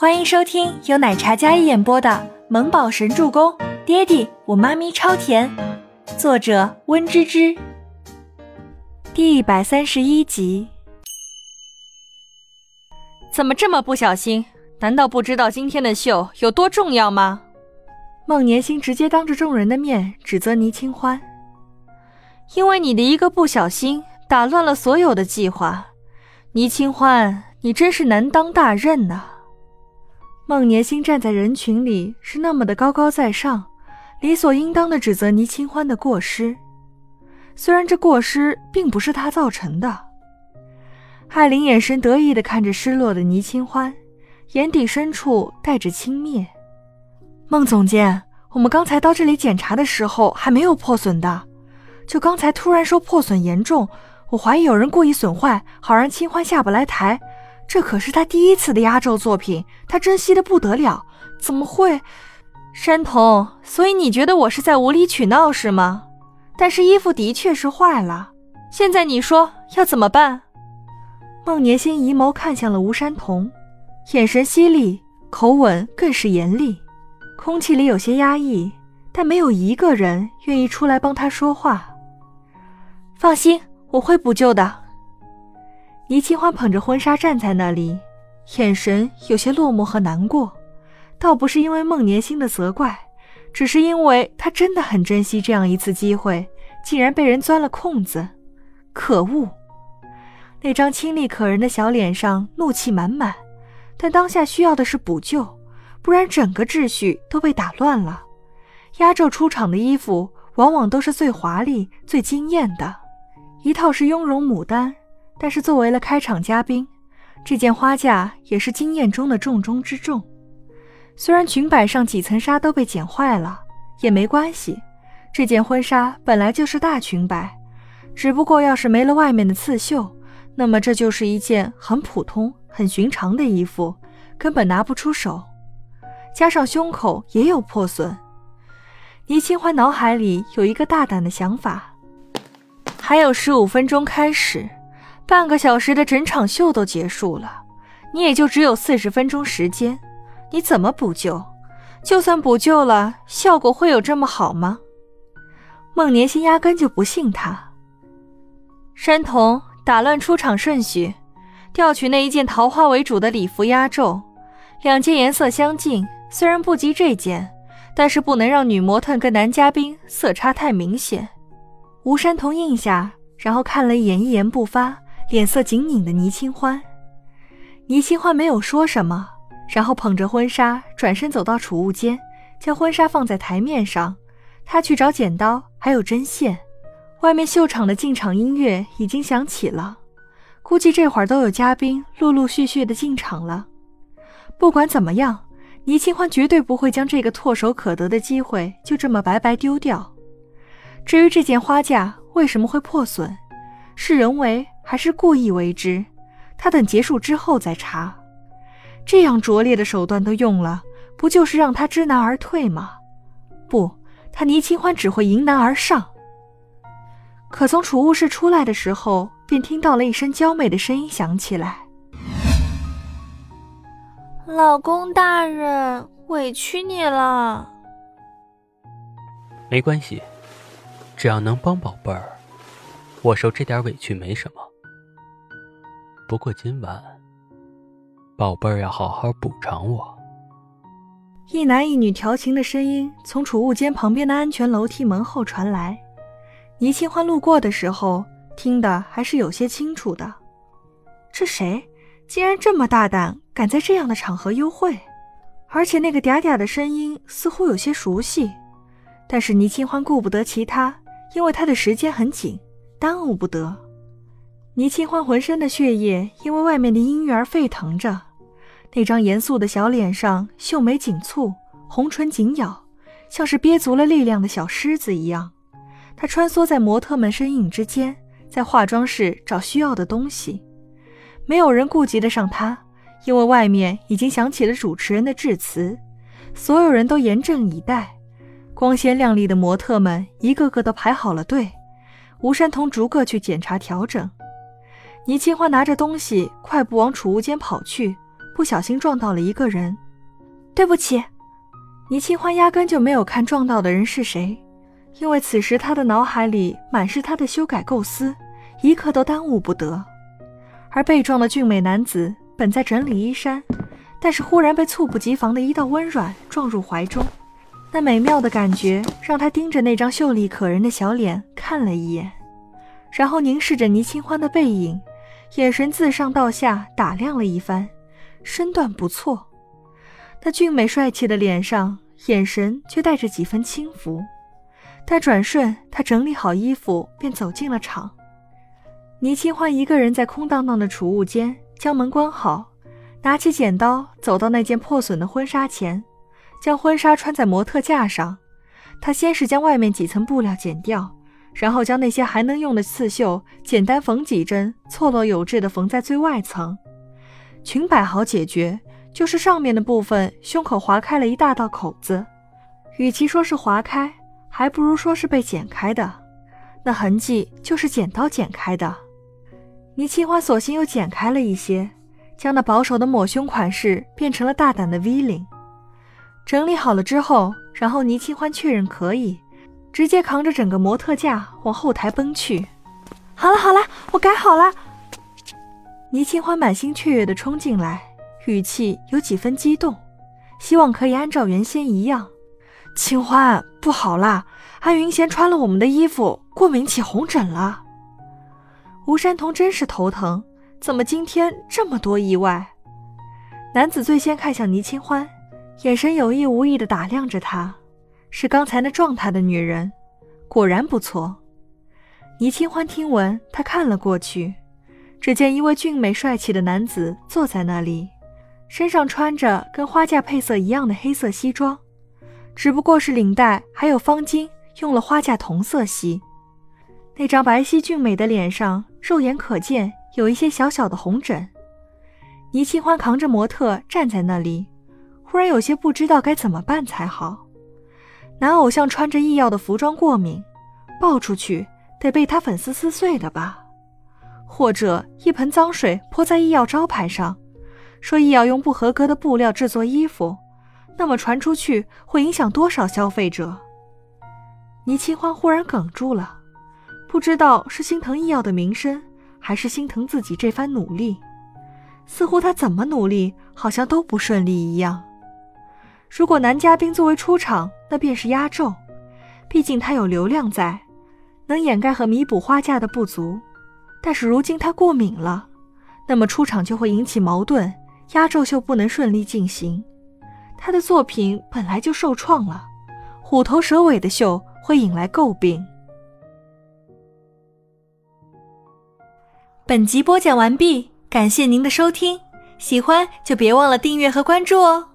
欢迎收听由奶茶加一演播的《萌宝神助攻》，爹地我妈咪超甜，作者温芝芝。第一百三十一集。怎么这么不小心？难道不知道今天的秀有多重要吗？孟年星直接当着众人的面指责倪清欢，因为你的一个不小心，打乱了所有的计划。倪清欢，你真是难当大任呐！孟年星站在人群里是那么的高高在上，理所应当的指责倪清欢的过失。虽然这过失并不是他造成的。艾琳眼神得意的看着失落的倪清欢，眼底深处带着轻蔑。孟总监，我们刚才到这里检查的时候还没有破损的，就刚才突然说破损严重，我怀疑有人故意损坏，好让清欢下不来台。这可是他第一次的压轴作品，他珍惜的不得了，怎么会？山童，所以你觉得我是在无理取闹是吗？但是衣服的确是坏了，现在你说要怎么办？孟年星移眸看向了吴山童，眼神犀利，口吻更是严厉，空气里有些压抑，但没有一个人愿意出来帮他说话。放心，我会补救的。倪清欢捧着婚纱站在那里，眼神有些落寞和难过，倒不是因为孟年星的责怪，只是因为他真的很珍惜这样一次机会，竟然被人钻了空子。可恶！那张清丽可人的小脸上怒气满满，但当下需要的是补救，不然整个秩序都被打乱了。压轴出场的衣服往往都是最华丽、最惊艳的，一套是雍容牡丹。但是作为了开场嘉宾，这件花架也是惊艳中的重中之重。虽然裙摆上几层纱都被剪坏了，也没关系。这件婚纱本来就是大裙摆，只不过要是没了外面的刺绣，那么这就是一件很普通、很寻常的衣服，根本拿不出手。加上胸口也有破损，倪清欢脑海里有一个大胆的想法：还有十五分钟开始。半个小时的整场秀都结束了，你也就只有四十分钟时间，你怎么补救？就算补救了，效果会有这么好吗？孟年心压根就不信他。山童打乱出场顺序，调取那一件桃花为主的礼服压轴，两件颜色相近，虽然不及这件，但是不能让女模特跟男嘉宾色差太明显。吴山童应下，然后看了一眼一言不发。脸色紧拧的倪清欢，倪清欢没有说什么，然后捧着婚纱转身走到储物间，将婚纱放在台面上。他去找剪刀，还有针线。外面秀场的进场音乐已经响起了，估计这会儿都有嘉宾陆陆续续的进场了。不管怎么样，倪清欢绝对不会将这个唾手可得的机会就这么白白丢掉。至于这件花架为什么会破损，是人为。还是故意为之，他等结束之后再查。这样拙劣的手段都用了，不就是让他知难而退吗？不，他倪清欢只会迎难而上。可从储物室出来的时候，便听到了一声娇媚的声音响起来：“老公大人，委屈你了。”没关系，只要能帮宝贝儿，我受这点委屈没什么。不过今晚，宝贝儿要好好补偿我。一男一女调情的声音从储物间旁边的安全楼梯门后传来。倪清欢路过的时候，听的还是有些清楚的。这谁竟然这么大胆，敢在这样的场合幽会？而且那个嗲嗲的声音似乎有些熟悉。但是倪清欢顾不得其他，因为他的时间很紧，耽误不得。倪清欢浑身的血液因为外面的音乐而沸腾着，那张严肃的小脸上秀眉紧蹙，红唇紧咬，像是憋足了力量的小狮子一样。他穿梭在模特们身影之间，在化妆室找需要的东西。没有人顾及得上他，因为外面已经响起了主持人的致辞，所有人都严阵以待。光鲜亮丽的模特们一个个都排好了队，吴山童逐个去检查调整。倪清欢拿着东西，快步往储物间跑去，不小心撞到了一个人。对不起，倪清欢压根就没有看撞到的人是谁，因为此时他的脑海里满是他的修改构思，一刻都耽误不得。而被撞的俊美男子本在整理衣衫，但是忽然被猝不及防的一道温软撞入怀中，那美妙的感觉让他盯着那张秀丽可人的小脸看了一眼，然后凝视着倪清欢的背影，眼神自上到下打量了一番，身段不错。那俊美帅气的脸上，眼神却带着几分轻浮。但转瞬，他整理好衣服，便走进了场。倪清欢一个人在空荡荡的储物间，将门关好，拿起剪刀，走到那件破损的婚纱前，将婚纱穿在模特架上。他先是将外面几层布料剪掉，然后将那些还能用的刺绣简单缝几针，错落有致地缝在最外层。裙摆好解决。就是上面的部分，胸口划开了一大道口子，与其说是划开，还不如说是被剪开的。那痕迹就是剪刀剪开的。倪清欢索性又剪开了一些，将那保守的抹胸款式变成了大胆的 V 领。整理好了之后，然后倪清欢确认可以，直接扛着整个模特架往后台奔去。好了好了，我改好了。倪清欢满心雀跃地冲进来。语气有几分激动，希望可以按照原先一样。清欢，不好啦！安云贤穿了我们的衣服，过敏起红疹了。吴山童真是头疼，怎么今天这么多意外？男子最先看向倪清欢，眼神有意无意地打量着她，是刚才那撞他的女人，果然不错。倪清欢听闻，他看了过去，只见一位俊美帅气的男子坐在那里。身上穿着跟花架配色一样的黑色西装，只不过是领带还有方巾用了花架同色系。那张白皙俊美的脸上，肉眼可见有一些小小的红疹。倪清欢扛着模特站在那里，忽然有些不知道该怎么办才好。男偶像穿着异样的服装过敏，抱出去得被他粉丝撕碎的吧？或者一盆脏水泼在异样招牌上？说亦要用不合格的布料制作衣服，那么传出去会影响多少消费者？倪清欢忽然哽住了，不知道是心疼医药的名声，还是心疼自己这番努力。似乎他怎么努力，好像都不顺利一样。如果男嘉宾作为出场，那便是压轴，毕竟他有流量在，能掩盖和弥补花架的不足。但是如今他过敏了，那么出场就会引起矛盾。压轴秀不能顺利进行，他的作品本来就受创了，虎头蛇尾的秀会引来诟病。本集播讲完毕，感谢您的收听，喜欢就别忘了订阅和关注哦。